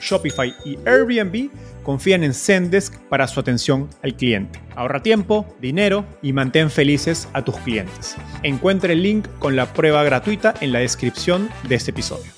Shopify y Airbnb confían en Zendesk para su atención al cliente. Ahorra tiempo, dinero y mantén felices a tus clientes. Encuentre el link con la prueba gratuita en la descripción de este episodio.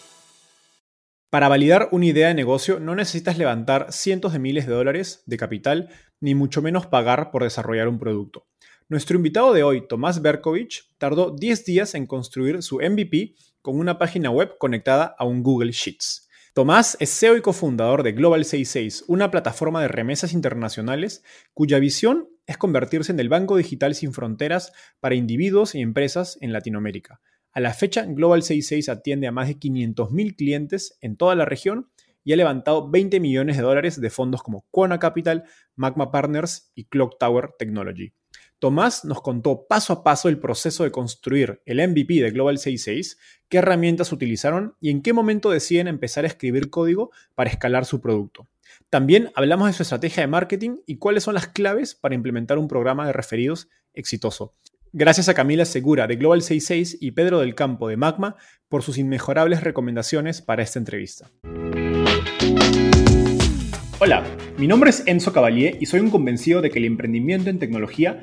Para validar una idea de negocio no necesitas levantar cientos de miles de dólares de capital, ni mucho menos pagar por desarrollar un producto. Nuestro invitado de hoy, Tomás Berkovich, tardó 10 días en construir su MVP con una página web conectada a un Google Sheets. Tomás es CEO y cofundador de Global 66, una plataforma de remesas internacionales cuya visión es convertirse en el banco digital sin fronteras para individuos y empresas en Latinoamérica. A la fecha, Global 66 atiende a más de 500.000 clientes en toda la región y ha levantado 20 millones de dólares de fondos como Quona Capital, Magma Partners y Clock Tower Technology. Tomás nos contó paso a paso el proceso de construir el MVP de Global 66, qué herramientas utilizaron y en qué momento deciden empezar a escribir código para escalar su producto. También hablamos de su estrategia de marketing y cuáles son las claves para implementar un programa de referidos exitoso. Gracias a Camila Segura de Global 66 y Pedro del Campo de Magma por sus inmejorables recomendaciones para esta entrevista. Hola, mi nombre es Enzo Cavalier y soy un convencido de que el emprendimiento en tecnología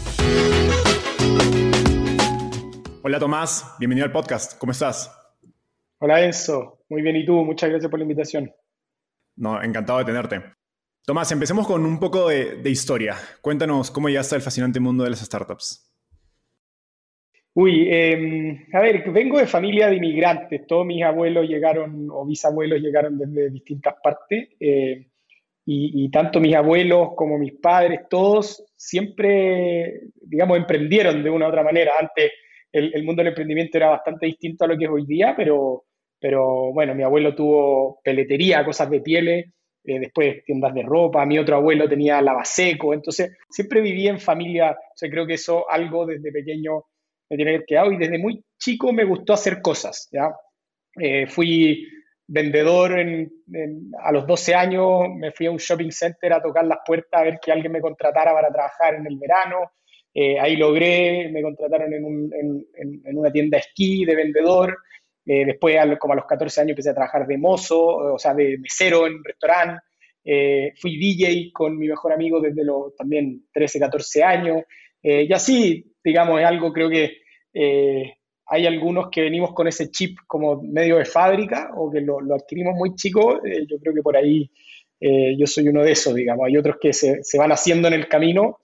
Hola Tomás, bienvenido al podcast. ¿Cómo estás? Hola Enzo, muy bien y tú, muchas gracias por la invitación. No, encantado de tenerte. Tomás, empecemos con un poco de, historia. Cuéntanos cómo llegaste al fascinante mundo de las startups. Uy, em, a ver, vengo de familia de inmigrantes. Todos mis abuelos llegaron o bisabuelos llegaron desde distintas partes. Eh, y, y, tanto mis abuelos como mis padres, todos siempre, digamos, emprendieron de una u otra manera. Antes el, mundo del emprendimiento era bastante distinto a lo que es hoy día, pero, pero bueno, mi abuelo tuvo peletería, cosas de pieles, eh, después tiendas de ropa, mi otro abuelo tenía lavaseco, entonces siempre viví en familia, o creo que eso algo desde pequeño me tiene quedado y desde muy chico me gustó hacer cosas, ¿ya? Eh, fui vendedor a los 12 años, me fui a un shopping center a tocar las puertas a ver que alguien me contratara para trabajar en el verano, eh, ahí logré, me contrataron en, un, en, en, una tienda esquí de vendedor. Eh, después, como a los 14 años, empecé a trabajar de mozo, o sea, de mesero en un restaurante. Eh, fui DJ con mi mejor amigo desde los también 13, 14 años. y así, digamos, es algo, creo que hay algunos que venimos con ese chip como medio de fábrica o que lo, adquirimos muy chico. yo creo que por ahí yo soy uno de esos, digamos. Hay otros que se van haciendo en el camino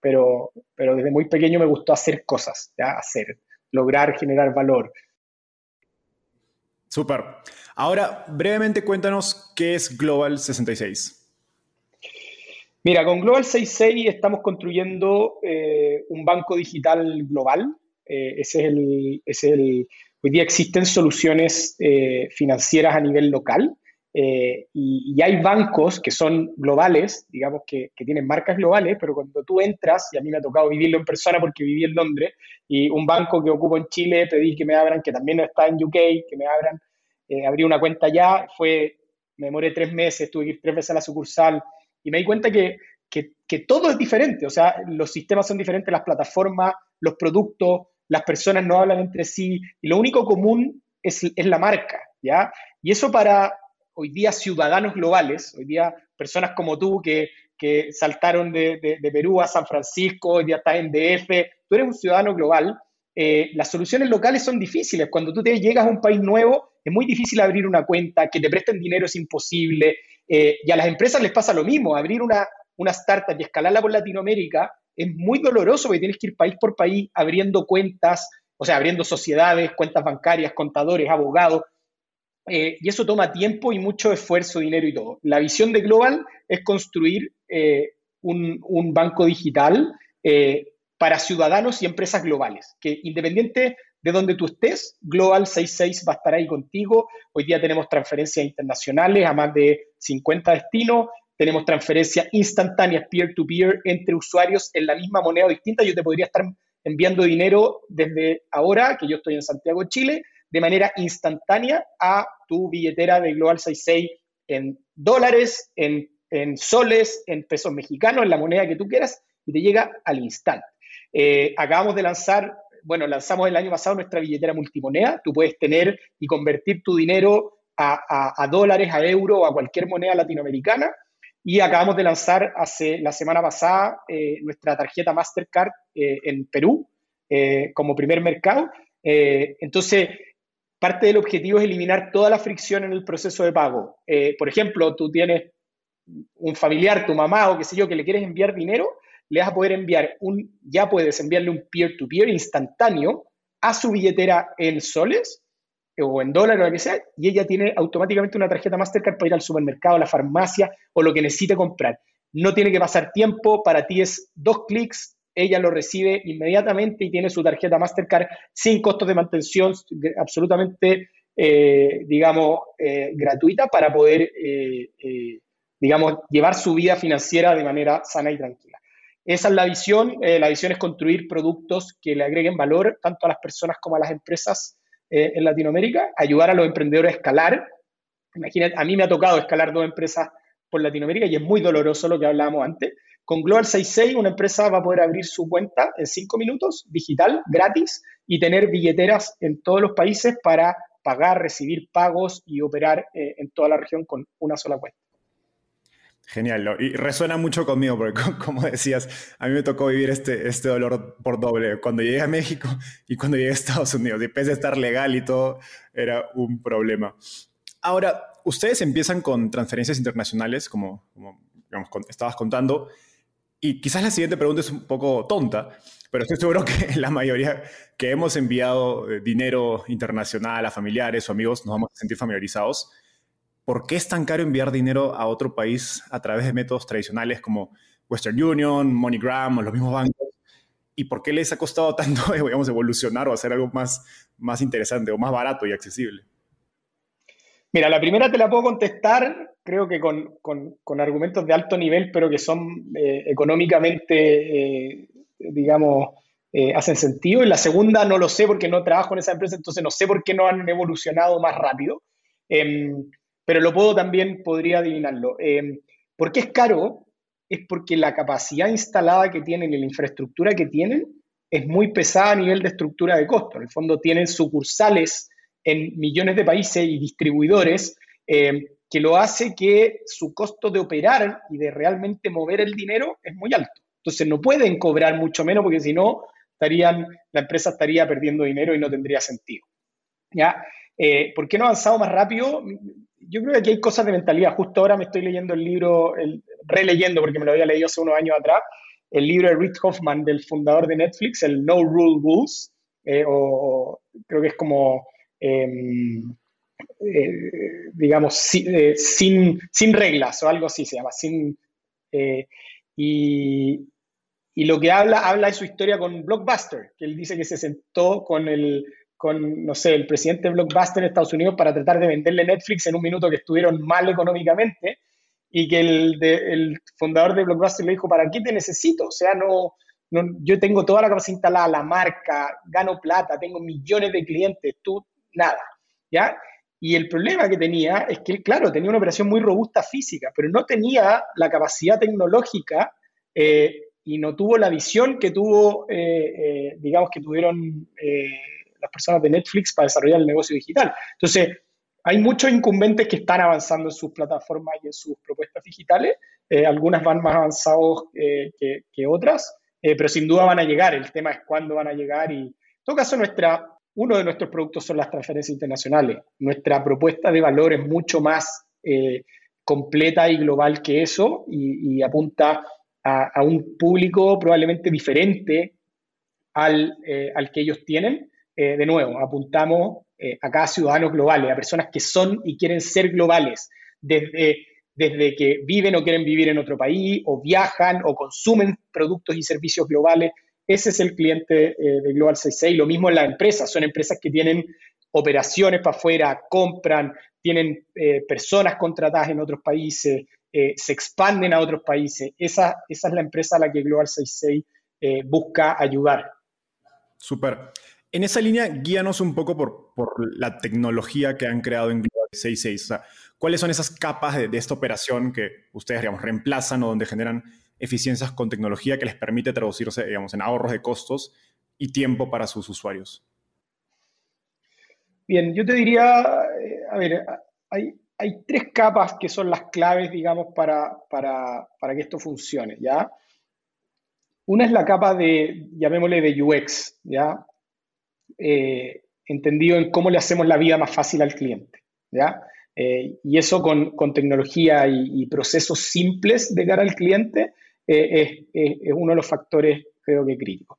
pero, pero desde muy pequeño me gustó hacer cosas, ¿ya? hacer, lograr generar valor. Súper. Ahora, brevemente cuéntanos qué es Global 66. Mira, con Global 66 estamos construyendo eh, un banco digital global. Eh, ese, es el, es el, hoy día existen soluciones eh, financieras a nivel local eh, y, hay bancos que son globales, digamos que, que, tienen marcas globales, pero cuando tú entras, y a mí me ha tocado vivirlo en persona porque viví en Londres, y un banco que ocupo en Chile pedí que me abran, que también está en UK, que me abran, eh, abrí una cuenta ya, fue me demoré tres meses, tuve que ir tres veces a la sucursal y me di cuenta que, que, todo es diferente, o sea, los sistemas son diferentes, las plataformas, los productos, las personas no hablan entre sí y lo único común es, es la marca, ¿ya? Y eso para hoy día ciudadanos globales, hoy día personas como tú que, que saltaron de, de, Perú a San Francisco, hoy día estás en DF, tú eres un ciudadano global, eh, las soluciones locales son difíciles. Cuando tú llegas a un país nuevo, es muy difícil abrir una cuenta, que te presten dinero es imposible, eh, y a las empresas les pasa lo mismo, abrir una, una startup y escalarla por Latinoamérica es muy doloroso porque tienes que ir país por país abriendo cuentas, o sea, abriendo sociedades, cuentas bancarias, contadores, abogados. Eh, y eso toma tiempo y mucho esfuerzo, dinero y todo. La visión de Global es construir eh, un, banco digital eh, para ciudadanos y empresas globales, que independiente de donde tú estés, Global 66 va a estar ahí contigo. Hoy día tenemos transferencias internacionales a más de 50 destinos, tenemos transferencias instantáneas peer-to-peer entre usuarios en la misma moneda distinta. Yo te podría estar enviando dinero desde ahora, que yo estoy en Santiago, Chile, de manera instantánea a tu billetera de Global 66 en dólares, en, soles, en pesos mexicanos, en la moneda que tú quieras, y te llega al instante. Eh, acabamos de lanzar, bueno, lanzamos el año pasado nuestra billetera multimoneda. Tú puedes tener y convertir tu dinero a, dólares, a euro a cualquier moneda latinoamericana. Y acabamos de lanzar hace la semana pasada eh, nuestra tarjeta Mastercard eh, en Perú como primer mercado. entonces, parte del objetivo es eliminar toda la fricción en el proceso de pago. por ejemplo, tú tienes un familiar, tu mamá o qué sé yo, que le quieres enviar dinero, le vas a poder enviar un, ya puedes enviarle un peer-to-peer -peer instantáneo a su billetera en soles o en dólares o lo que sea, y ella tiene automáticamente una tarjeta Mastercard para ir al supermercado, a la farmacia o lo que necesite comprar. No tiene que pasar tiempo, para ti es dos clics, ella lo recibe inmediatamente y tiene su tarjeta Mastercard sin costos de mantención, absolutamente, eh, digamos, eh, gratuita para poder, eh, digamos, llevar su vida financiera de manera sana y tranquila. Esa es la visión. la visión es construir productos que le agreguen valor tanto a las personas como a las empresas en Latinoamérica, ayudar a los emprendedores a escalar. Imagínate, a mí me ha tocado escalar dos empresas por Latinoamérica y es muy doloroso lo que hablábamos antes. Con Global 66 una empresa va a poder abrir su cuenta en cinco minutos, digital, gratis, y tener billeteras en todos los países para pagar, recibir pagos y operar eh, en toda la región con una sola cuenta. Genial, y resuena mucho conmigo, porque como decías, a mí me tocó vivir este, este dolor por doble cuando llegué a México y cuando llegué a Estados Unidos. Y pese a estar legal y todo, era un problema. Ahora, ustedes empiezan con transferencias internacionales, como, como estabas contando, y quizás la siguiente pregunta es un poco tonta, pero estoy seguro que la mayoría que hemos enviado eh, dinero internacional a familiares o amigos nos vamos a sentir familiarizados. ¿por qué es tan caro enviar dinero a otro país a través de métodos tradicionales como Western Union, MoneyGram o los mismos bancos? ¿Y por qué les ha costado tanto, digamos, evolucionar o hacer algo más, más interesante o más barato y accesible? Mira, la primera te la puedo contestar, creo que con, con, argumentos de alto nivel, pero que son eh, económicamente, eh, digamos, eh, hacen sentido. Y la segunda no lo sé porque no trabajo en esa empresa, entonces no sé por qué no han evolucionado más rápido. Em, pero lo puedo también, podría adivinarlo. Eh, ¿Por qué es caro? Es porque la capacidad instalada que tienen y la infraestructura que tienen es muy pesada a nivel de estructura de costo. En el fondo tienen sucursales en millones de países y distribuidores eh, que lo hace que su costo de operar y de realmente mover el dinero es muy alto. Entonces no pueden cobrar mucho menos porque si no, estarían, la empresa estaría perdiendo dinero y no tendría sentido. ¿Ya? Eh, ¿Por qué no ha avanzado más rápido? yo creo que aquí hay cosas de mentalidad. Justo ahora me estoy leyendo el libro, el, releyendo porque me lo había leído hace unos años atrás, el libro de Rick Hoffman, del fundador de Netflix, el No Rule Rules, eh, o, creo que es como, em, eh, digamos, eh, sin, sin, reglas o algo así se llama. Sin, y, y lo que habla, habla de su historia con Blockbuster, que él dice que se sentó con el con, no sé, el presidente de Blockbuster en Estados Unidos para tratar de venderle Netflix en un minuto que estuvieron mal económicamente y que el, el fundador de Blockbuster le dijo, ¿para qué te necesito? O sea, no, yo tengo toda la capacidad instalada, la marca, gano plata, tengo millones de clientes, tú nada, ¿ya? Y el problema que tenía es que, claro, tenía una operación muy robusta física, pero no tenía la capacidad tecnológica eh, y no tuvo la visión que tuvo, eh, digamos, que tuvieron las personas de Netflix para desarrollar el negocio digital. Entonces, hay muchos incumbentes que están avanzando en sus plataformas y en sus propuestas digitales. algunas van más avanzados que, que, otras, pero sin duda van a llegar. El tema es cuándo van a llegar y, en todo caso, nuestra, uno de nuestros productos son las transferencias internacionales. Nuestra propuesta de valor es mucho más eh, completa y global que eso y, apunta a, un público probablemente diferente al, eh, que ellos tienen. Eh, de nuevo, apuntamos acá a ciudadanos globales, a personas que son y quieren ser globales, desde, desde que viven o quieren vivir en otro país, o viajan o consumen productos y servicios globales ese es el cliente eh, de Global 66. Lo mismo en las empresas. Son empresas que tienen operaciones para afuera, compran, tienen eh, personas contratadas en otros países, eh, se expanden a otros países. Esa, es la empresa a la que Global 66 busca ayudar. Súper. En esa línea, guíanos un poco por, la tecnología que han creado en Global 66. ¿Cuáles son esas capas de, de, esta operación que ustedes, digamos, reemplazan o donde generan eficiencias con tecnología que les permite traducirse, digamos, en ahorros de costos y tiempo para sus usuarios? Bien, yo te diría, eh, a ver, hay, hay, tres capas que son las claves, digamos, para, para, para, que esto funcione, ¿ya? Una es la capa de, llamémosle de UX, ¿ya? Eh, entendido en cómo le hacemos la vida más fácil al cliente, ¿ya? Eh, y eso con, con tecnología y, y, procesos simples de cara al cliente es, uno de los factores, creo que, críticos.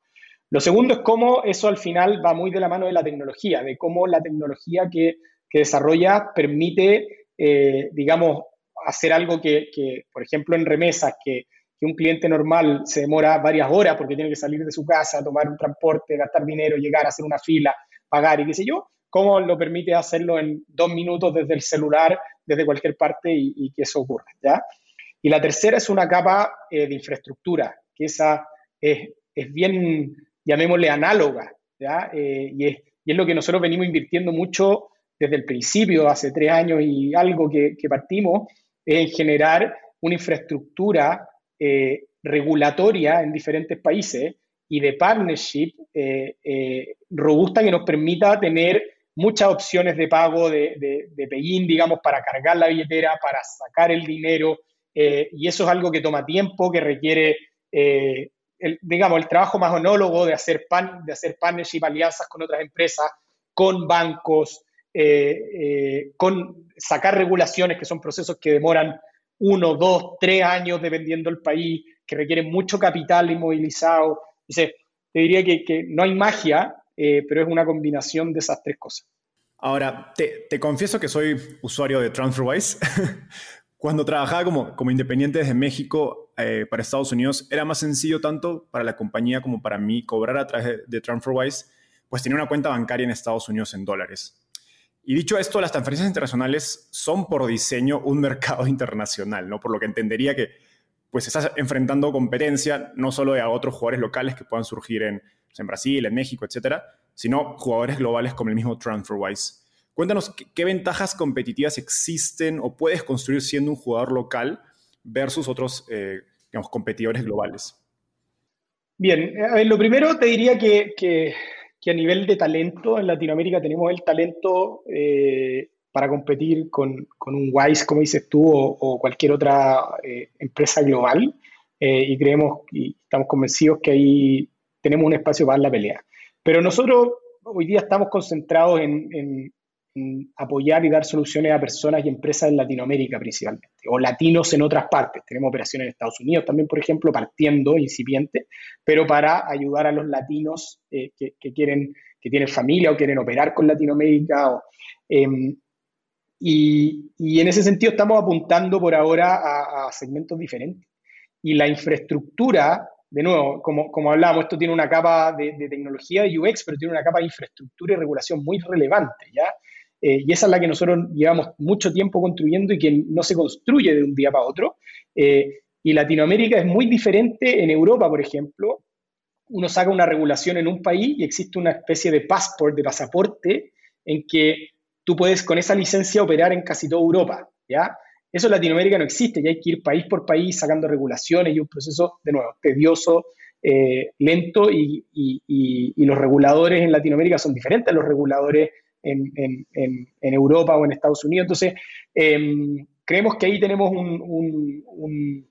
Lo segundo es cómo eso al final va muy de la mano de la tecnología, de cómo la tecnología que, desarrolla permite, eh, digamos, hacer algo que, por ejemplo, en remesas, que, un cliente normal se demora varias horas porque tiene que salir de su casa, tomar un transporte, gastar dinero, llegar a hacer una fila, pagar y qué sé yo, cómo lo permite hacerlo en dos minutos desde el celular, desde cualquier parte y, y que eso ocurra, ¿ya? Y la tercera es una capa eh, de infraestructura, que esa es, bien, llamémosle, análoga, eh, y, es, lo que nosotros venimos invirtiendo mucho desde el principio, hace tres años y algo que, partimos, es en generar una infraestructura eh, regulatoria en diferentes países y de partnership robusta que nos permita tener muchas opciones de pago de, de, de digamos, para cargar la billetera, para sacar el dinero, eh, y eso es algo que toma tiempo, que requiere, eh, el, digamos, el trabajo más onólogo de hacer, pan, de hacer partnership, alianzas con otras empresas, con bancos, eh, con sacar regulaciones, que son procesos que demoran uno, dos, tres años dependiendo del país, que requieren mucho capital inmovilizado. Entonces, te diría que, que no hay magia, pero es una combinación de esas tres cosas. Ahora, te, te, confieso que soy usuario de TransferWise, Cuando trabajaba como, como independiente desde México eh, para Estados Unidos, era más sencillo tanto para la compañía como para mí cobrar a través de, TransferWise, pues tenía una cuenta bancaria en Estados Unidos en dólares. Y dicho esto, las transferencias internacionales son por diseño un mercado internacional, ¿no? Por lo que entendería que pues estás enfrentando competencia no solo a otros jugadores locales que puedan surgir en, pues, en Brasil, en México, etcétera, sino jugadores globales como el mismo TransferWise. Cuéntanos qué, ventajas competitivas existen o puedes construir siendo un jugador local versus otros eh, competidores globales. Bien, a ver, lo primero te diría que, a nivel de talento en Latinoamérica tenemos el talento eh, para competir con, un Wise, como dices tú, o, cualquier otra eh, empresa global. y creemos y estamos convencidos que ahí tenemos un espacio para la pelea. Pero nosotros hoy día estamos concentrados en, apoyar y dar soluciones a personas y empresas en Latinoamérica principalmente, o latinos en otras partes. Tenemos operaciones en Estados Unidos también, por ejemplo, partiendo, incipiente, pero para ayudar a los latinos eh, que, quieren, que tienen familia o quieren operar con Latinoamérica. Em, y, en ese sentido estamos apuntando por ahora a, segmentos diferentes. Y la infraestructura, de nuevo, como, como hablábamos, esto tiene una capa de, de tecnología de UX, pero tiene una capa de infraestructura y regulación muy relevante, ¿ya? Eh, y esa es la que nosotros llevamos mucho tiempo construyendo y que no se construye de un día para otro. Eh, y Latinoamérica es muy diferente en Europa, por ejemplo. Uno saca una regulación en un país y existe una especie de passport, de pasaporte, en que tú puedes con esa licencia operar en casi toda Europa, ¿ya? Eso en Latinoamérica no existe, ya hay que ir país por país sacando regulaciones y un proceso, de nuevo, tedioso, eh, lento y, los reguladores en Latinoamérica son diferentes a los reguladores en, Europa o en Estados Unidos. Entonces, em, creemos que ahí tenemos un,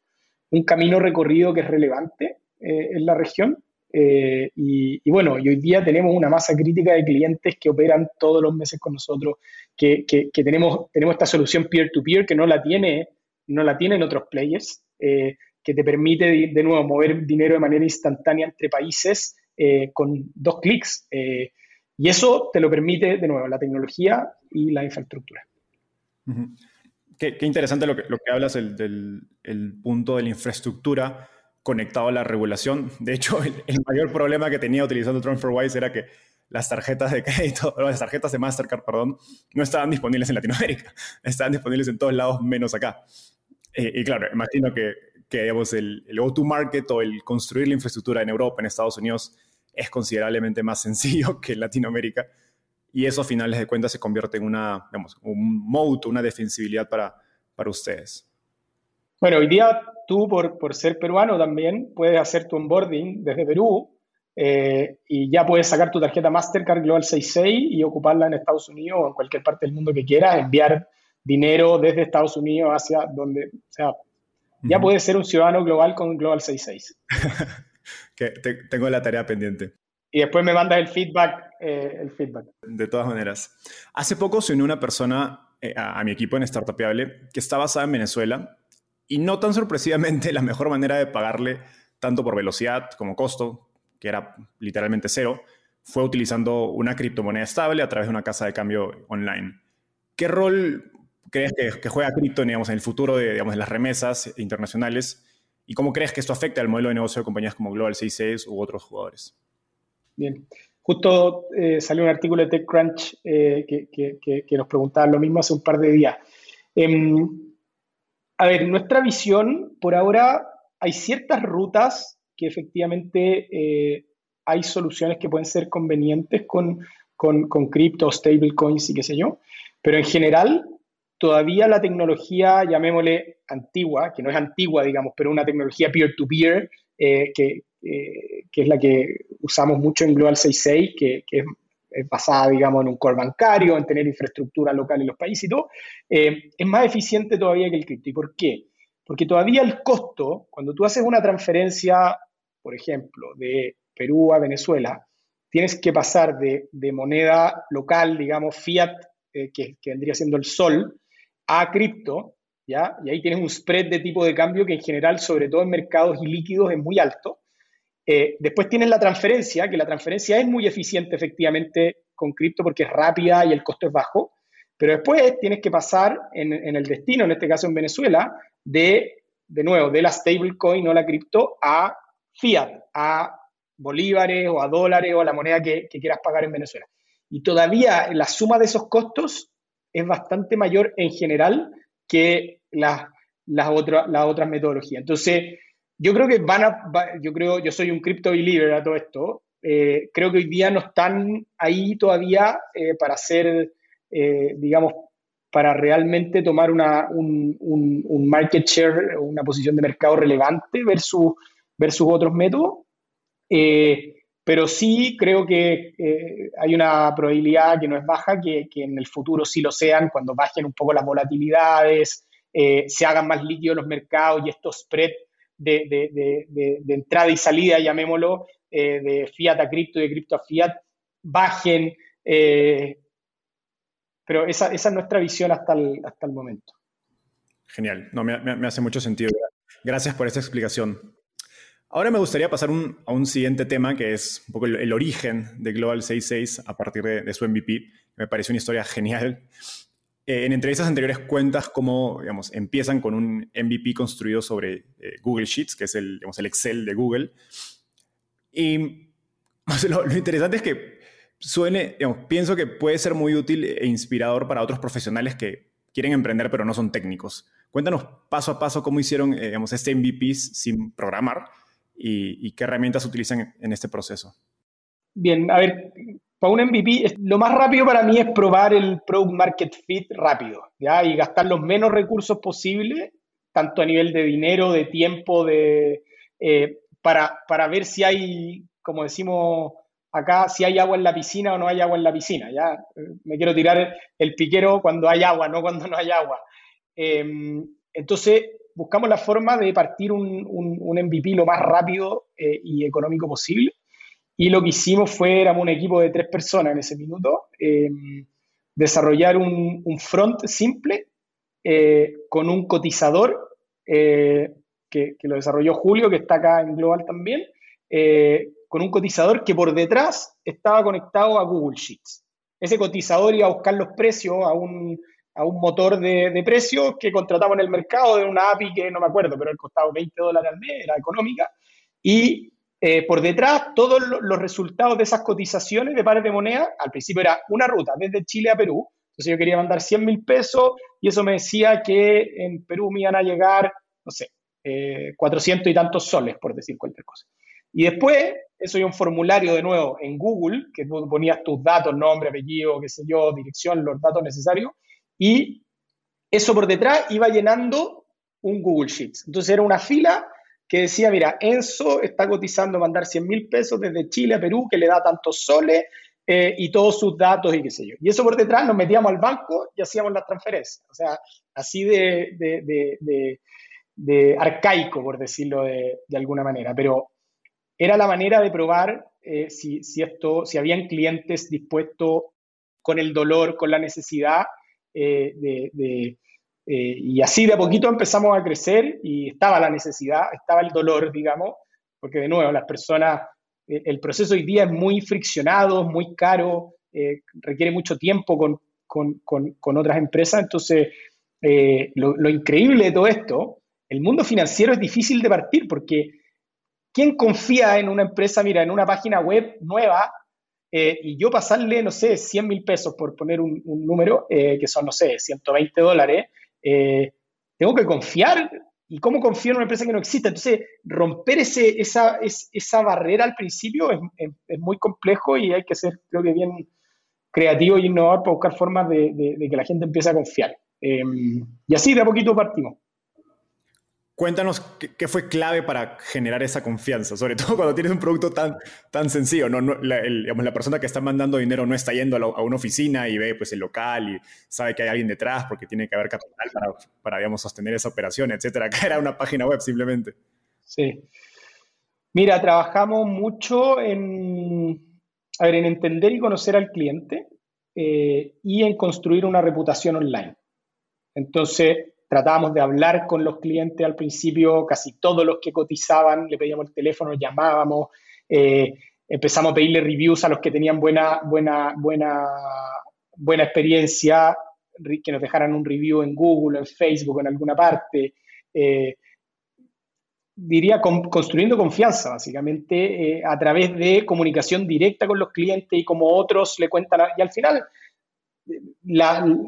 camino recorrido que es relevante eh, en la región. Eh, y, bueno, hoy día tenemos una masa crítica de clientes que operan todos los meses con nosotros, que, tenemos, tenemos esta solución peer-to-peer que no la tiene, no la tienen otros players que te permite de, nuevo mover dinero de manera instantánea entre países eh, con dos clics. Y eso te lo permite, de nuevo, la tecnología y la infraestructura. qué, interesante lo que, hablas del, el punto de la infraestructura conectado a la regulación. De hecho, el, mayor problema que tenía utilizando TransferWise era que las tarjetas de crédito, las tarjetas de Mastercard, perdón, no estaban disponibles en Latinoamérica. Estaban disponibles en todos lados menos acá. Eh, y claro, imagino que que el, el go-to-market o el construir la infraestructura en Europa, en Estados Unidos, es considerablemente más sencillo que en Latinoamérica. Y eso a finales de cuentas se convierte en una, digamos, un moat, una defensibilidad para, para ustedes. Bueno, hoy día tú, por, por ser peruano también, puedes hacer tu onboarding desde Perú eh, y ya puedes sacar tu tarjeta Mastercard Global 66 y ocuparla en Estados Unidos o en cualquier parte del mundo que quieras, enviar dinero desde Estados Unidos hacia donde, sea, ya puedes ser un ciudadano global con Global 66. que tengo la tarea pendiente. Y después me mandas el feedback, eh, el feedback. De todas maneras. Hace poco se unió una persona eh, a, mi equipo en Startupable que está basada en Venezuela y no tan sorpresivamente la mejor manera de pagarle tanto por velocidad como costo, que era literalmente cero, fue utilizando una criptomoneda estable a través de una casa de cambio online. ¿Qué rol crees que, juega cripto digamos, en el futuro de, digamos, las remesas internacionales? ¿Y cómo crees que esto afecta al modelo de negocio de compañías como Global 66 u otros jugadores? Bien. Justo eh, salió un artículo de TechCrunch eh, que, nos preguntaba lo mismo hace un par de días. Em, a ver, nuestra visión, por ahora, hay ciertas rutas que efectivamente eh, hay soluciones que pueden ser convenientes con, con, con cripto, stablecoins y qué sé yo, pero en general todavía la tecnología, llamémosle antigua, que no es antigua, digamos, pero una tecnología peer-to-peer, eh, que, eh, que, es la que usamos mucho en Global 66, que, que es, basada, digamos, en un core bancario, en tener infraestructura local en los países y todo, eh, es más eficiente todavía que el cripto. ¿Y por qué? Porque todavía el costo, cuando tú haces una transferencia, por ejemplo, de Perú a Venezuela, tienes que pasar de, de moneda local, digamos, fiat, que, que vendría siendo el sol, a cripto, ¿ya? Y ahí tienes un spread de tipo de cambio que en general, sobre todo en mercados ilíquidos, es muy alto. Eh, después tienes la transferencia, que la transferencia es muy eficiente efectivamente con cripto porque es rápida y el costo es bajo. Pero después tienes que pasar en, el destino, en este caso en Venezuela, de, de nuevo, de la stablecoin o la cripto a fiat, a bolívares o a dólares o a la moneda que quieras pagar en Venezuela. Y todavía la suma de esos costos es bastante mayor en general que las, las, las otras metodologías. Entonces, yo creo que van a, yo creo, yo soy un crypto believer a todo esto, eh, creo que hoy día no están ahí todavía eh, para hacer, eh, digamos, para realmente tomar una, un, un, market share, una posición de mercado relevante versus, versus otros métodos. Pero sí creo que eh, hay una probabilidad que no es baja, que, en el futuro sí lo sean, cuando bajen un poco las volatilidades, eh, se hagan más líquidos los mercados y estos spreads de, entrada y salida, llamémoslo, eh, de fiat a cripto y de cripto a fiat, bajen. pero esa, es nuestra visión hasta el, hasta el momento. Genial, no, me, hace mucho sentido. Gracias por esta explicación. Ahora me gustaría pasar a un siguiente tema que es un poco el, origen de Global 66 a partir de, su MVP. Me parece una historia genial. Eh, en entrevistas anteriores cuentas cómo digamos, empiezan con un MVP construido sobre eh, Google Sheets, que es el, digamos, el Excel de Google. Y lo, interesante es que suene, pienso que puede ser muy útil e inspirador para otros profesionales que quieren emprender pero no son técnicos. Cuéntanos paso a paso cómo hicieron eh, digamos, este MVP sin programar y, qué herramientas utilizan en este proceso. Bien, a ver, para un MVP, lo más rápido para mí es probar el Product Market Fit rápido, ¿ya? Y gastar los menos recursos posibles, tanto a nivel de dinero, de tiempo, de, eh, para, para ver si hay, como decimos acá, si hay agua en la piscina o no hay agua en la piscina, ¿ya? Me quiero tirar el piquero cuando hay agua, no cuando no hay agua. Em, entonces, buscamos la forma de partir un, un, MVP lo más rápido eh, y económico posible y lo que hicimos fue, éramos un equipo de tres personas en ese minuto, em, desarrollar un, front simple eh, con un cotizador eh, que, lo desarrolló Julio, que está acá en Global también, con un cotizador que por detrás estaba conectado a Google Sheets. Ese cotizador iba a buscar los precios a un, a un motor de, de, precios que contratamos en el mercado de una API que no me acuerdo, pero el costaba 20 dólares al mes, era económica, y eh, por detrás, todos los resultados de esas cotizaciones de pares de moneda, al principio era una ruta desde Chile a Perú, entonces yo quería mandar 100 mil pesos y eso me decía que en Perú me iban a llegar, no sé, 400 eh, y tantos soles, por decir cualquier cosa. Y después, eso hay un formulario de nuevo en Google, que tú ponías tus datos, nombre, apellido, qué sé yo, dirección, los datos necesarios, y eso por detrás iba llenando un Google Sheets. Entonces era una fila que decía, mira, Enzo está cotizando mandar 100 mil pesos desde Chile a Perú, que le da tantos soles eh, y todos sus datos y qué sé yo. Y eso por detrás nos metíamos al banco y hacíamos las transferencias. O sea, así de, de, arcaico, por decirlo de, alguna manera. Pero era la manera de probar eh, si, si, esto, si habían clientes dispuestos con el dolor, con la necesidad eh, de eh, y así de a poquito empezamos a crecer y estaba la necesidad, estaba el dolor, digamos, porque de nuevo las personas, eh, el proceso hoy día es muy friccionado, muy caro, eh, requiere mucho tiempo con, con, con, otras empresas. Entonces, lo, lo, increíble de todo esto, el mundo financiero es difícil de partir porque ¿quién confía en una empresa, mira, en una página web nueva? Y yo pasarle, no sé, 100 mil pesos por poner un, un número, que son, no sé, 120 dólares, eh, tengo que confiar. ¿Y cómo confío en una empresa que no existe? Entonces, romper ese, esa, esa barrera al principio es, es, muy complejo y hay que ser, creo que, bien creativo y innovador para buscar formas de, de, que la gente empiece a confiar. Eh, y así de a poquito partimos. Cuéntanos qué, fue clave para generar esa confianza, sobre todo cuando tienes un producto tan, tan sencillo. ¿no? la, digamos, la persona que está mandando dinero no está yendo a, una oficina y ve pues, el local y sabe que hay alguien detrás porque tiene que haber capital para, para digamos, sostener esa operación, etc. Acá era una página web simplemente. Sí. Mira, trabajamos mucho en, a ver, en entender y conocer al cliente eh, y en construir una reputación online. Entonces, tratábamos de hablar con los clientes al principio, casi todos los que cotizaban, le pedíamos el teléfono, llamábamos, eh, empezamos a pedirle reviews a los que tenían buena, buena, buena, buena experiencia, que nos dejaran un review en Google, en Facebook, en alguna parte. Eh, diría, construyendo confianza, básicamente, eh, a través de comunicación directa con los clientes y como otros le cuentan, y al final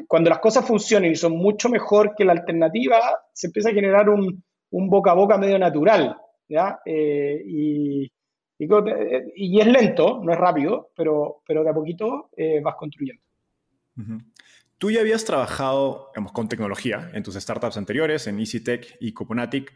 cuando las cosas funcionan y son mucho mejor que la alternativa, se empieza a generar un, boca a boca medio natural, ¿ya? Eh, y, es lento, no es rápido, pero, pero de a poquito eh, vas construyendo. Tú ya habías trabajado con tecnología en tus startups anteriores, en EasyTech y Cuponatic.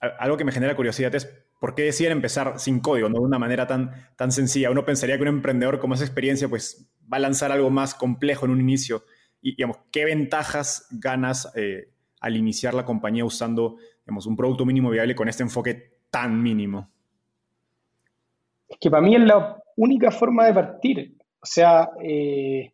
Algo que me genera curiosidad es por qué deciden empezar sin código, no de una manera tan, tan sencilla. Uno pensaría que un emprendedor con esa experiencia pues, va a lanzar algo más complejo en un inicio. Y, digamos, ¿qué ventajas ganas eh, al iniciar la compañía usando digamos, un producto mínimo viable con este enfoque tan mínimo? Es que para mí es la única forma de partir. O sea, eh,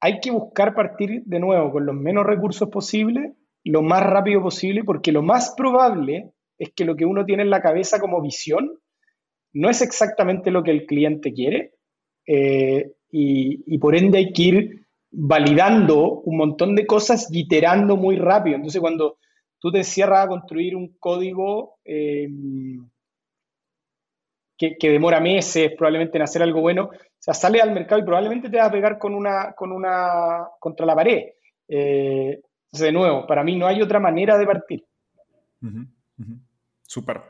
hay que buscar partir de nuevo con los menos recursos posibles, lo más rápido posible, porque lo más probable es que lo que uno tiene en la cabeza como visión no es exactamente lo que el cliente quiere. Eh, y, por ende hay que ir validando un montón de cosas y iterando muy rápido. Entonces, cuando tú te encierras a construir un código em, que, demora meses probablemente en hacer algo bueno, o sea, sale al mercado y probablemente te vas a pegar con una, con una, contra la pared. Eh, entonces, de nuevo, para mí no hay otra manera de partir. Súper.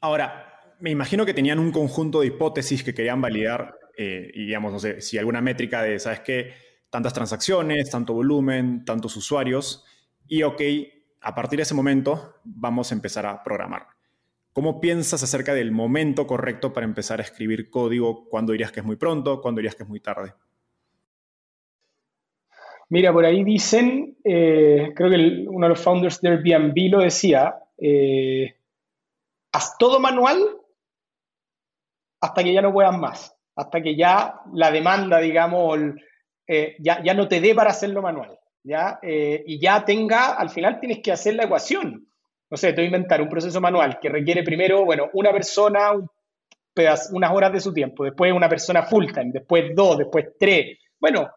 Ahora, me imagino que tenían un conjunto de hipótesis que querían validar eh, y digamos, no sé, si alguna métrica de, ¿sabes qué? Tantas transacciones, tanto volumen, tantos usuarios, y ok, a partir de ese momento vamos a empezar a programar. ¿Cómo piensas acerca del momento correcto para empezar a escribir código? ¿Cuándo dirías que es muy pronto? ¿Cuándo dirías que es muy tarde? Mira, por ahí dicen, eh, creo que uno de los founders de Airbnb lo decía, eh, haz todo manual hasta que ya no puedas más, hasta que ya la demanda, digamos, eh, ya, ya, no te dé para hacerlo manual, ¿ya? y ya tenga, al final tienes que hacer la ecuación. No sé, te voy a inventar un proceso manual que requiere primero, bueno, una persona, unas horas de su tiempo, después una persona full time, después dos, después tres. Bueno,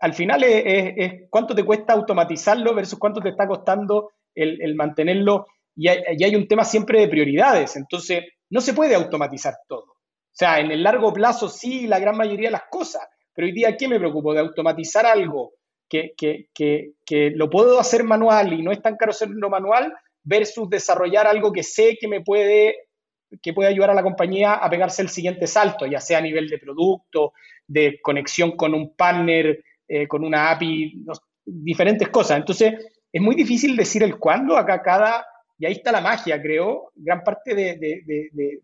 al final es, cuánto te cuesta automatizarlo versus cuánto te está costando el, mantenerlo. Y hay, un tema siempre de prioridades. Entonces, no se puede automatizar todo. O sea, en el largo plazo sí, la gran mayoría de las cosas. Pero hoy día, ¿qué me preocupo? De automatizar algo que, que, lo puedo hacer manual y no es tan caro hacerlo manual versus desarrollar algo que sé que me puede que puede ayudar a la compañía a pegarse el siguiente salto, ya sea a nivel de producto, de conexión con un partner, eh, con una API, diferentes cosas. Entonces, es muy difícil decir el cuándo, acá cada, y ahí está la magia, creo, gran parte de,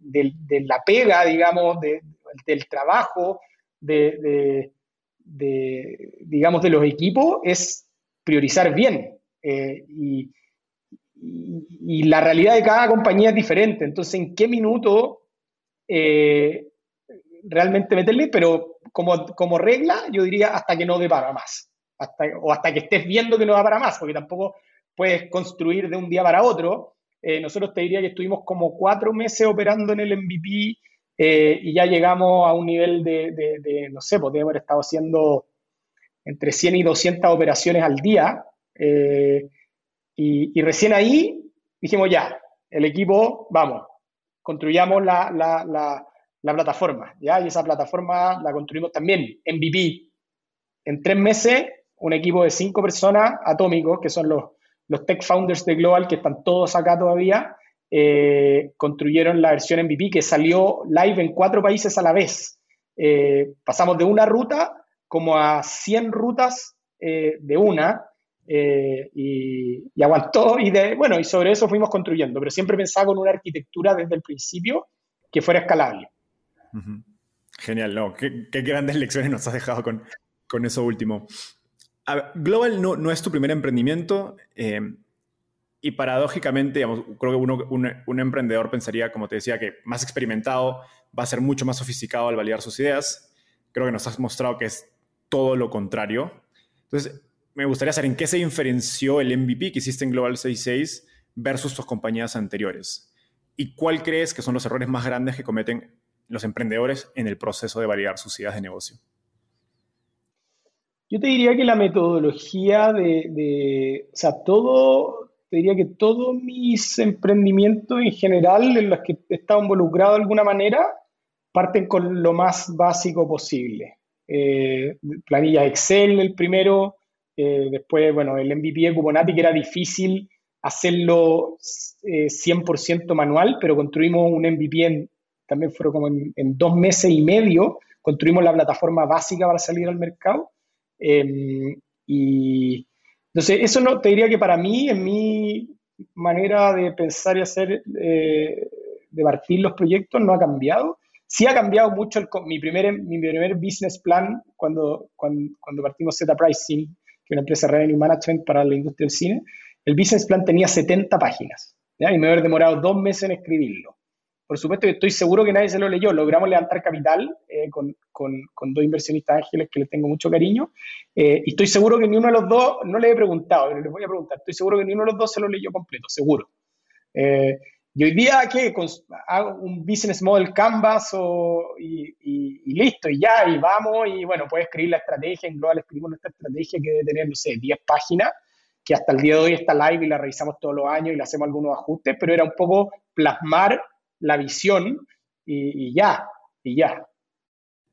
la pega, digamos, del trabajo, de, digamos, de los equipos, es priorizar bien. Eh, y, la realidad de cada compañía es diferente. Entonces, ¿en qué minuto eh, realmente meterle? Pero como, regla, yo diría hasta que no dé para más. Hasta, o hasta que estés viendo que no va para más, porque tampoco puedes construir de un día para otro. Eh, nosotros te diría que estuvimos como cuatro meses operando en el MVP eh, y ya llegamos a un nivel de, no sé, podríamos haber estado haciendo entre 100 y 200 operaciones al día. Eh, y, recién ahí dijimos ya, el equipo, vamos, construyamos la, la plataforma, ¿ya? Y esa plataforma la construimos también, MVP. En tres meses, un equipo de cinco personas atómicos, que son los, los tech founders de Global, que están todos acá todavía, eh, construyeron la versión MVP que salió live en cuatro países a la vez. Eh, pasamos de una ruta como a 100 rutas eh, de una y, aguantó y de, bueno, y sobre eso fuimos construyendo, pero siempre pensaba con una arquitectura desde el principio que fuera escalable. Genial, no, qué, grandes lecciones nos has dejado con, con eso último. Global no, no, es tu primer emprendimiento eh, y paradójicamente, creo que uno, un, emprendedor pensaría, como te decía, que más experimentado va a ser mucho más sofisticado al validar sus ideas. Creo que nos has mostrado que es todo lo contrario. Entonces, me gustaría saber en qué se diferenció el MVP que hiciste en Global 66 versus tus compañías anteriores. ¿Y cuál crees que son los errores más grandes que cometen los emprendedores en el proceso de validar sus ideas de negocio? Yo te diría que la metodología de, o sea, todo, te diría que todos mis emprendimientos en general en los que he estado involucrado de alguna manera parten con lo más básico posible. Eh, planilla Excel el primero, eh, después, bueno, el MVP de Cuponati que era difícil hacerlo 100% eh, manual, pero construimos un MVP en también fueron como en, dos meses y medio, construimos la plataforma básica para salir al mercado. Em, y entonces, eso no, te diría que para mí, en mi manera de pensar y hacer, eh, de partir los proyectos, no ha cambiado. Sí ha cambiado mucho mi, primer, mi primer business plan cuando, cuando, partimos Z Pricing, que es una empresa de revenue management para la industria del cine. El business plan tenía 70 páginas y me había demorado dos meses en escribirlo. Por supuesto que estoy seguro que nadie se lo leyó. Logramos levantar capital eh, con, dos inversionistas ángeles que les tengo mucho cariño. Eh, y estoy seguro que ni uno de los dos, no le he preguntado, pero les voy a preguntar, estoy seguro que ni uno de los dos se lo leyó completo, seguro. Eh, y hoy día, ¿qué? Hago un business model canvas y, listo, y ya, y vamos, y bueno, puedes escribir la estrategia, en Global escribimos nuestra estrategia que debe tener, no sé, 10 páginas, que hasta el día de hoy está live y la revisamos todos los años y le hacemos algunos ajustes, pero era un poco plasmar la visión y, ya, y ya.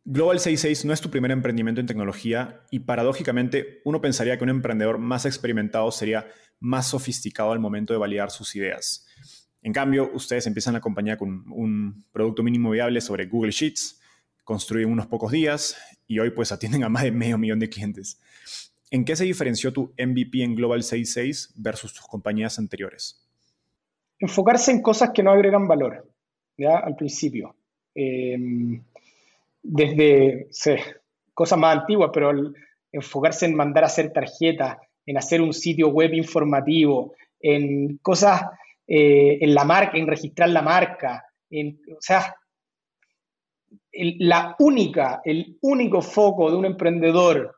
Global 66 no es tu primer emprendimiento en tecnología y paradójicamente uno pensaría que un emprendedor más experimentado sería más sofisticado al momento de validar sus ideas. En cambio, ustedes empiezan la compañía con un producto mínimo viable sobre Google Sheets, construyen unos pocos días y hoy pues atienden a más de medio millón de clientes. ¿En qué se diferenció tu MVP en Global 66 versus tus compañías anteriores? Enfocarse en cosas que no agregan valor, ¿ya? Al principio. Em, desde cosas más antiguas, pero enfocarse en mandar a hacer tarjetas, en hacer un sitio web informativo, en cosas, eh, en la marca, en registrar la marca, en, o sea, la única, el único foco de un emprendedor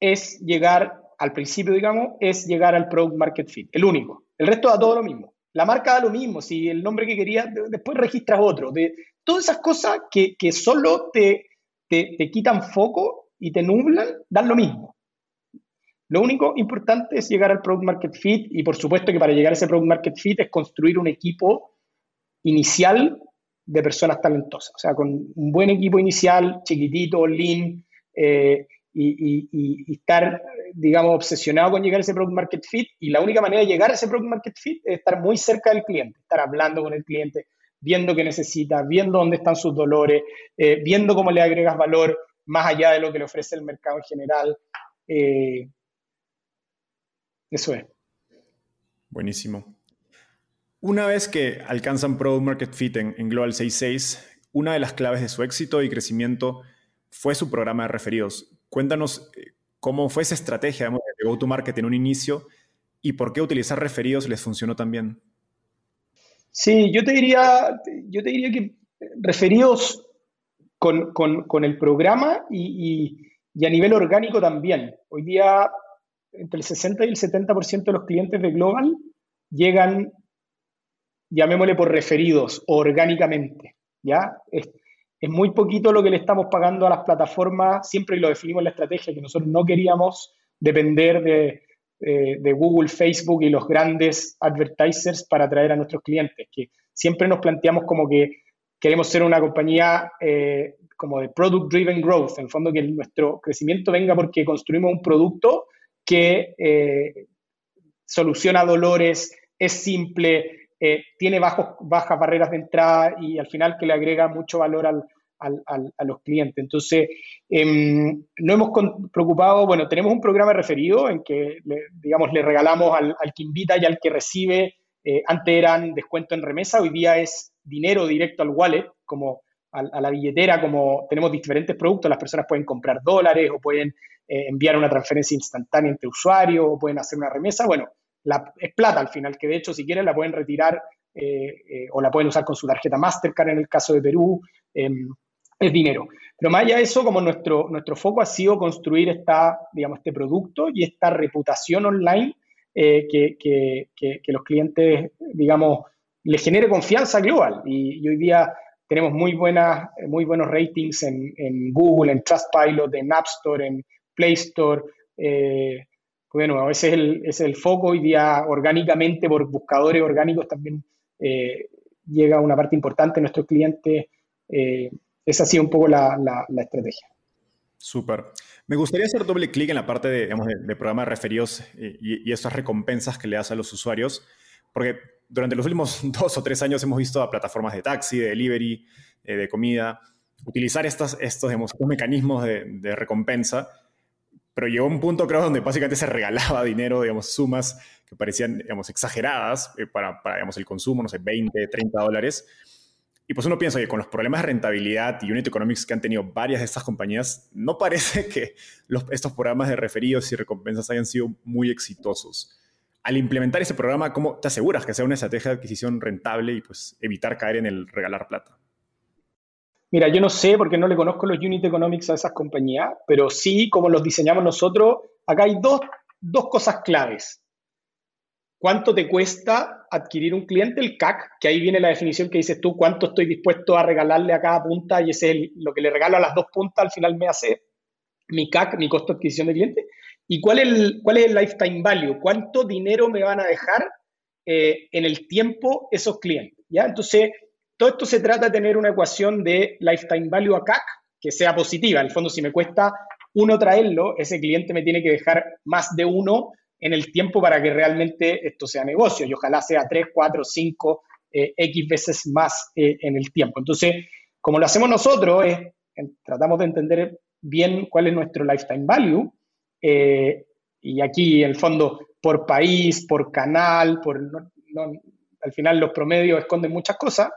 es llegar al principio, digamos, es llegar al product market fit, el único. El resto da todo lo mismo. La marca da lo mismo, si el nombre que querías, después registras otro. De, todas esas cosas que, solo te, te, quitan foco y te nublan, dan lo mismo. Lo único importante es llegar al product market fit y por supuesto que para llegar a ese product market fit es construir un equipo inicial de personas talentosas. O sea, con un buen equipo inicial, chiquitito, lean, eh, y, estar, digamos, obsesionado con llegar a ese product market fit. Y la única manera de llegar a ese product market fit es estar muy cerca del cliente, estar hablando con el cliente, viendo qué necesita, viendo dónde están sus dolores, eh, viendo cómo le agregas valor más allá de lo que le ofrece el mercado en general. Eh, eso es. Buenísimo. Una vez que alcanzan Product Market Fit en, en Global 66, una de las claves de su éxito y crecimiento fue su programa de referidos. Cuéntanos eh, cómo fue esa estrategia de go-to-market en un inicio y por qué utilizar referidos les funcionó tan bien. Sí, yo te diría, yo te diría que referidos con, el programa y, a nivel orgánico también. Hoy día, entre el 60 y el 70% de los clientes de Global llegan, llamémosle por referidos, orgánicamente. ¿ya? Es muy poquito lo que le estamos pagando a las plataformas, siempre lo definimos en la estrategia, que nosotros no queríamos depender de, Google, Facebook y los grandes advertisers para atraer a nuestros clientes, que siempre nos planteamos como que queremos ser una compañía eh, como de product driven growth, en el fondo que nuestro crecimiento venga porque construimos un producto que eh, soluciona dolores, es simple, eh, tiene bajos, bajas barreras de entrada y al final que le agrega mucho valor al, a los clientes. Entonces, em, no hemos preocupado, bueno, tenemos un programa referido en que, digamos, le regalamos al, que invita y al que recibe, eh, antes eran descuento en remesa, hoy día es dinero directo al wallet, como a, la billetera, como tenemos diferentes productos, las personas pueden comprar dólares o pueden eh, enviar una transferencia instantánea entre usuarios o pueden hacer una remesa. Bueno, la, es plata al final, que de hecho si quieren la pueden retirar eh, o la pueden usar con su tarjeta Mastercard en el caso de Perú. Em, es dinero. Pero más allá de eso, como nuestro, nuestro foco ha sido construir esta, digamos, este producto y esta reputación online eh, que, los clientes, digamos, les genere confianza global. Y, hoy día tenemos muy, buenas, muy buenos ratings en, Google, en Trustpilot, en App Store, en Play Store. Eh, bueno, ese es, el, es el foco. Hoy día, orgánicamente, por buscadores orgánicos, también eh, llega una parte importante de nuestros clientes esa ha sido un poco la, estrategia. Súper. Me gustaría hacer doble clic en la parte de, digamos, de, programa de referidos y, esas recompensas que le das a los usuarios, porque durante los últimos dos o tres años hemos visto a plataformas de taxi, de delivery, eh, de comida, utilizar estas, estos, mecanismos de, recompensa, pero llegó un punto, creo, donde básicamente se regalaba dinero, digamos, sumas que parecían, digamos, exageradas eh, para, para, digamos, el consumo, no sé, 20, 30 dólares y pues uno piensa que con los problemas de rentabilidad y unit economics que han tenido varias de estas compañías, no parece que estos programas de referidos y recompensas hayan sido muy exitosos. Al implementar ese programa, ¿cómo te aseguras que sea una estrategia de adquisición rentable y pues evitar caer en el regalar plata? Mira, yo no sé porque no le conozco los unit economics a esas compañías, pero sí, como los diseñamos nosotros, acá hay dos, dos cosas claves. ¿Cuánto te cuesta adquirir un cliente? El CAC, que ahí viene la definición que dices tú, cuánto estoy dispuesto a regalarle a cada punta y ese es lo que le regalo a las dos puntas al final me hace mi CAC, mi costo de adquisición de cliente. ¿Y cuál es el, cuál es el lifetime value? ¿Cuánto dinero me van a dejar eh, en el tiempo esos clientes? ¿ya? Entonces, todo esto se trata de tener una ecuación de lifetime value a CAC que sea positiva. En el fondo, si me cuesta uno traerlo, ese cliente me tiene que dejar más de uno en el tiempo para que realmente esto sea negocio y ojalá sea 3, 4, 5, X veces más eh, en el tiempo. Entonces, como lo hacemos nosotros, es, tratamos de entender bien cuál es nuestro lifetime value. Eh, y aquí, en el fondo, por país, por canal, por, al final los promedios esconden muchas cosas.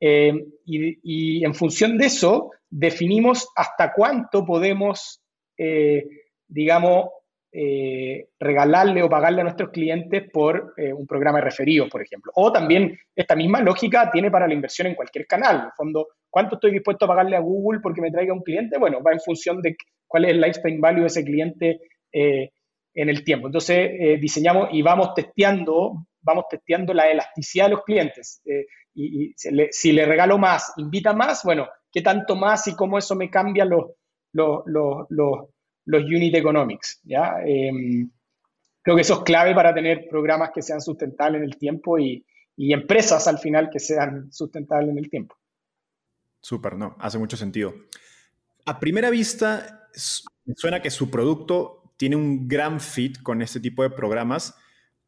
Eh, y, en función de eso, definimos hasta cuánto podemos, eh, digamos, eh, regalarle o pagarle a nuestros clientes por un programa de referidos, por ejemplo. O también esta misma lógica tiene para la inversión en cualquier canal. En el fondo, ¿cuánto estoy dispuesto a pagarle a Google porque me traiga un cliente? Bueno, va en función de cuál es el lifetime value de ese cliente en el tiempo. Entonces, diseñamos y vamos testeando, vamos testeando la elasticidad de los clientes y, si le regalo más, invita más, bueno, ¿qué tanto más y cómo eso me cambia los, los, los, los, unit economics? ¿ya? Em, creo que eso es clave para tener programas que sean sustentables en el tiempo y, y empresas al final que sean sustentables en el tiempo. Súper, no, hace mucho sentido. A primera vista, suena que su producto tiene un gran fit con este tipo de programas,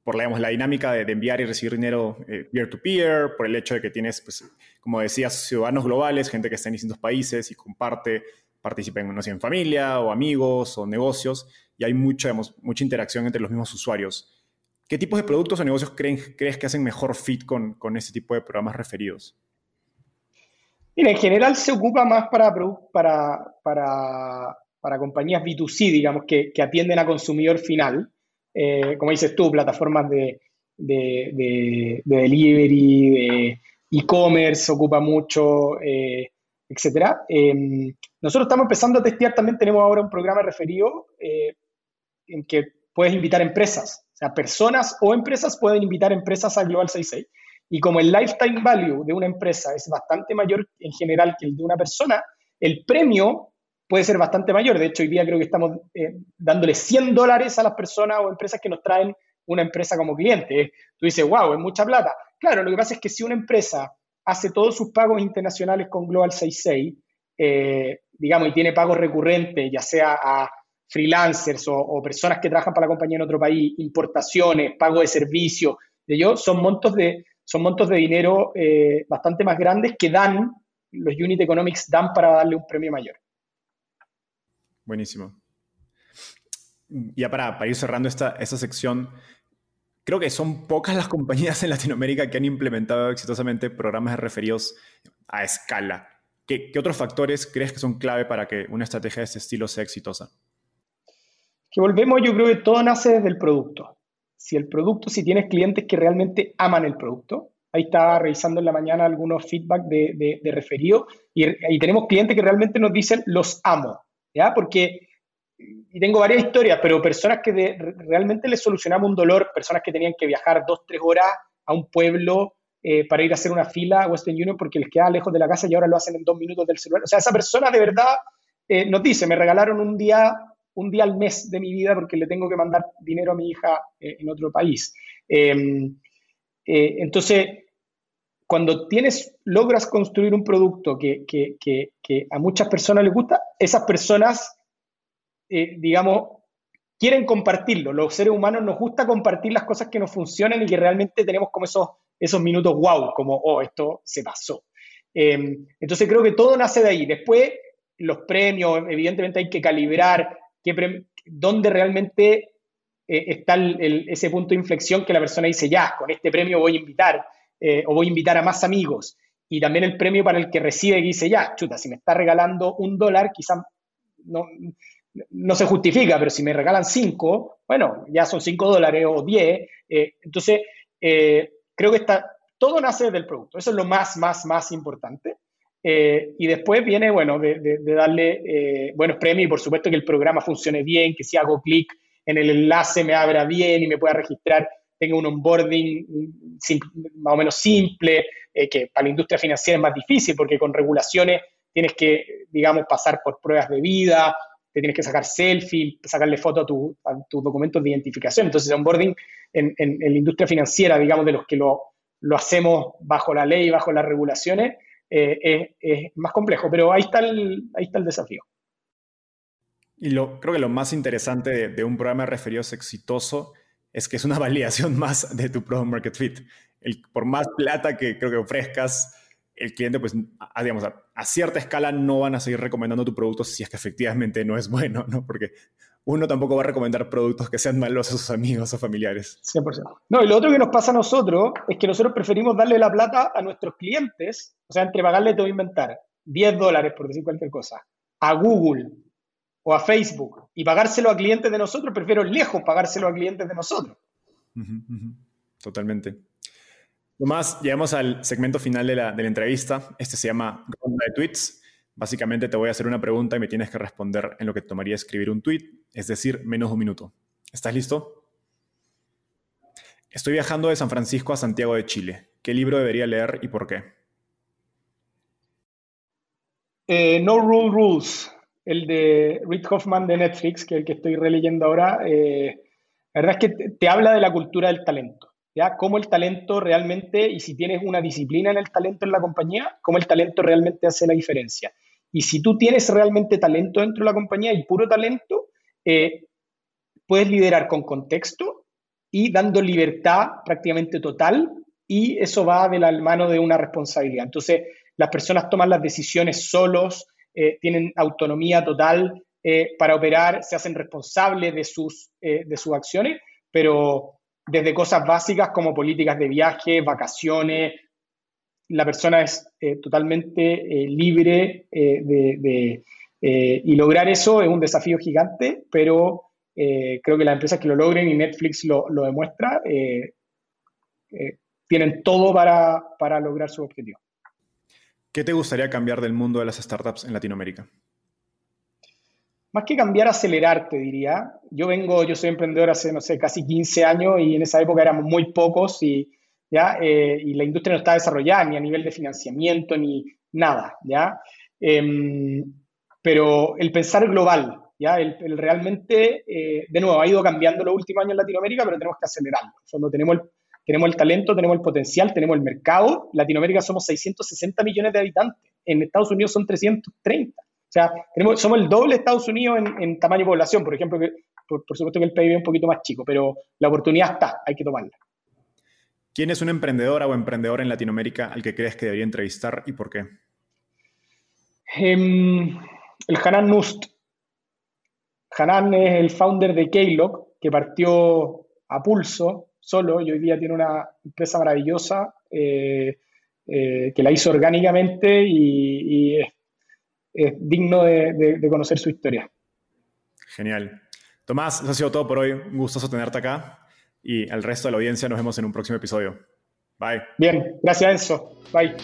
por la dinámica de, enviar y recibir dinero eh, peer-to-peer, por el hecho de que tienes, pues, como decías, ciudadanos globales, gente que está en distintos países y comparte, participa en, no sé, en familia o amigos o negocios, y hay mucha, mucha interacción entre los mismos usuarios. ¿Qué tipos de productos o negocios creen, crees que hacen mejor fit con, con este tipo de programas referidos? Mira, en general se ocupa más para, para, para, para compañías B2C, digamos, que, que atienden a consumidor final. Eh, como dices tú, plataformas de, delivery, de e-commerce, ocupa mucho, eh, etc. Em, nosotros estamos empezando a testear, también tenemos ahora un programa referido eh, en que puedes invitar empresas, o sea, personas o empresas pueden invitar empresas a Global 66. Y como el lifetime value de una empresa es bastante mayor en general que el de una persona, el premio puede ser bastante mayor. De hecho, hoy día creo que estamos eh, dándole 100 dólares a las personas o empresas que nos traen una empresa como cliente. Tú dices, wow, es mucha plata. Claro, lo que pasa es que si una empresa hace todos sus pagos internacionales con Global 66, eh, digamos, y tiene pagos recurrentes, ya sea a freelancers o, personas que trabajan para la compañía en otro país, importaciones, pago de servicios, de ellos, son montos de, son montos de dinero eh, bastante más grandes que dan, los unit economics dan para darle un premio mayor. Buenísimo. Ya para, para ir cerrando esta, esta sección, creo que son pocas las compañías en Latinoamérica que han implementado exitosamente programas de referidos a escala. ¿Qué, ¿Qué, otros factores crees que son clave para que una estrategia de este estilo sea exitosa? Que volvemos, yo creo que todo nace desde el producto. Si el producto, si tienes clientes que realmente aman el producto, ahí estaba revisando en la mañana algunos feedback de, de, referido y tenemos clientes que realmente nos dicen los amo. Porque, y tengo varias historias, pero personas que realmente les solucionamos un dolor, personas que tenían que viajar dos, tres horas a un pueblo eh, para ir a hacer una fila a Western Union porque les queda lejos de la casa y ahora lo hacen en dos minutos del celular. O sea, esa persona de verdad eh, nos dice, me regalaron un día, un día al mes de mi vida porque le tengo que mandar dinero a mi hija eh, en otro país. Em, entonces, cuando tienes, logras construir un producto que, a muchas personas les gusta, esas personas, eh, digamos, quieren compartirlo. Los seres humanos nos gusta compartir las cosas que nos funcionan y que realmente tenemos como esos, esos minutos wow, como, oh, esto se pasó. Em, entonces creo que todo nace de ahí. Después, los premios, evidentemente hay que calibrar qué dónde realmente eh, está ese punto de inflexión que la persona dice, ya, con este premio voy a invitar eh, o voy a invitar a más amigos. Y también el premio para el que recibe que dice, ya, chuta, si me está regalando un dólar, quizás no, no se justifica, pero si me regalan cinco, bueno, ya son cinco dólares o diez. Eh, entonces, eh, creo que está, todo nace del producto. Eso es lo más, más, más importante. y después viene, bueno, de, de darle buenos premios y por supuesto que el programa funcione bien, que si hago clic en el enlace me abra bien y me pueda registrar tenga un onboarding más o menos simple, eh, que para la industria financiera es más difícil porque con regulaciones tienes que, digamos, pasar por pruebas de vida, te tienes que sacar selfie, sacarle foto a, tus documentos de identificación. Entonces, onboarding en, la industria financiera, digamos, de los que lo, lo hacemos bajo la ley, bajo las regulaciones, eh, es, más complejo, pero ahí está el, ahí está el desafío. Y lo, creo que lo más interesante de, de un programa de referidos exitoso es que es una validación más de tu product market fit. El, por más plata que creo que ofrezcas, el cliente, pues, a, digamos, a, cierta escala no van a seguir recomendando tu producto si es que efectivamente no es bueno, ¿no? Porque uno tampoco va a recomendar productos que sean malos a sus amigos o familiares. 100%. No, y lo otro que nos pasa a nosotros es que nosotros preferimos darle la plata a nuestros clientes, o sea, entre pagarle, voy a inventar, 10 dólares, por decir cualquier cosa, a Google o a Facebook y pagárselo a clientes de nosotros, prefiero lejos pagárselo a clientes de nosotros. Totalmente. Tomás, llegamos al segmento final de la, de la entrevista. Este se llama Ronda de Tweets. Básicamente te voy a hacer una pregunta y me tienes que responder en lo que tomaría escribir un tweet, es decir, menos de un minuto. ¿Estás listo? Estoy viajando de San Francisco a Santiago de Chile. ¿Qué libro debería leer y por qué? Eh, no Rule Rules, el de Reid Hoffman de Netflix, que el que estoy releyendo ahora. Eh, la verdad es que te habla de la cultura del talento. ¿ya? Cómo el talento realmente, y si tienes una disciplina en el talento en la compañía, cómo el talento realmente hace la diferencia. Y si tú tienes realmente talento dentro de la compañía y puro talento, eh, puedes liderar con contexto y dando libertad prácticamente total y eso va de la mano de una responsabilidad. Entonces, las personas toman las decisiones solos, eh, tienen autonomía total eh, para operar, se hacen responsables de sus, de sus acciones, pero desde cosas básicas como políticas de viaje, vacaciones, la persona es eh, totalmente eh, libre eh, de, y lograr eso es un desafío gigante, pero creo que las empresas que lo logren y Netflix lo, lo demuestra, tienen todo para, para lograr su objetivo. ¿Qué te gustaría cambiar del mundo de las startups en Latinoamérica? Más que cambiar, acelerarte, diría. Yo vengo, yo soy emprendedor hace, no sé, casi 15 años y en esa época éramos muy pocos y ¿ya? Eh, y la industria no está desarrollada ni a nivel de financiamiento ni nada, ¿ya? Em, pero el pensar global, ¿ya? El, realmente, eh, de nuevo, ha ido cambiando los últimos años en Latinoamérica, pero tenemos que acelerarlo. Cuando tenemos el, tenemos el talento, tenemos el potencial, tenemos el mercado. Latinoamérica somos 660 millones de habitantes. En Estados Unidos son 330. O sea, tenemos, somos el doble de Estados Unidos en, tamaño de población. Por ejemplo, por, por, supuesto que el PIB es un poquito más chico, pero la oportunidad está, hay que tomarla. ¿Quién es una emprendedora o emprendedor en Latinoamérica al que crees que debería entrevistar y por qué? Em, el Hanan Nust. Hanan es el founder de Keylog, que partió a pulso, solo, y hoy día tiene una empresa maravillosa eh, eh, que la hizo orgánicamente y, es, digno de, de, conocer su historia. Genial. Tomás, eso ha sido todo por hoy. Un gustoso tenerte acá y al resto de la audiencia nos vemos en un próximo episodio. Bye. Bien, gracias Enzo. Bye.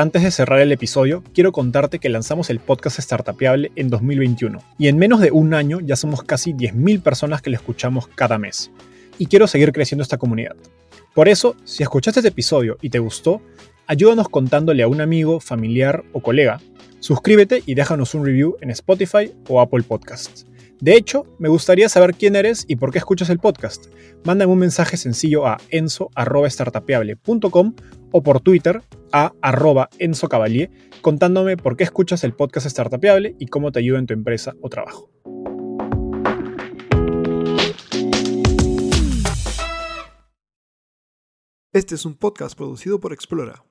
Antes de cerrar el episodio, quiero contarte que lanzamos el podcast Startupiable en 2021 y en menos de un año ya somos casi 10.000 personas que lo escuchamos cada mes. Y quiero seguir creciendo esta comunidad. Por eso, si escuchaste este episodio y te gustó, ayúdanos contándole a un amigo, familiar o colega Suscríbete y déjanos un review en Spotify o Apple Podcasts. De hecho, me gustaría saber quién eres y por qué escuchas el podcast. Mándame un mensaje sencillo a enzo.startapeable.com o por Twitter a arroba contándome por qué escuchas el podcast Startapeable y cómo te ayuda en tu empresa o trabajo. Este es un podcast producido por Explora.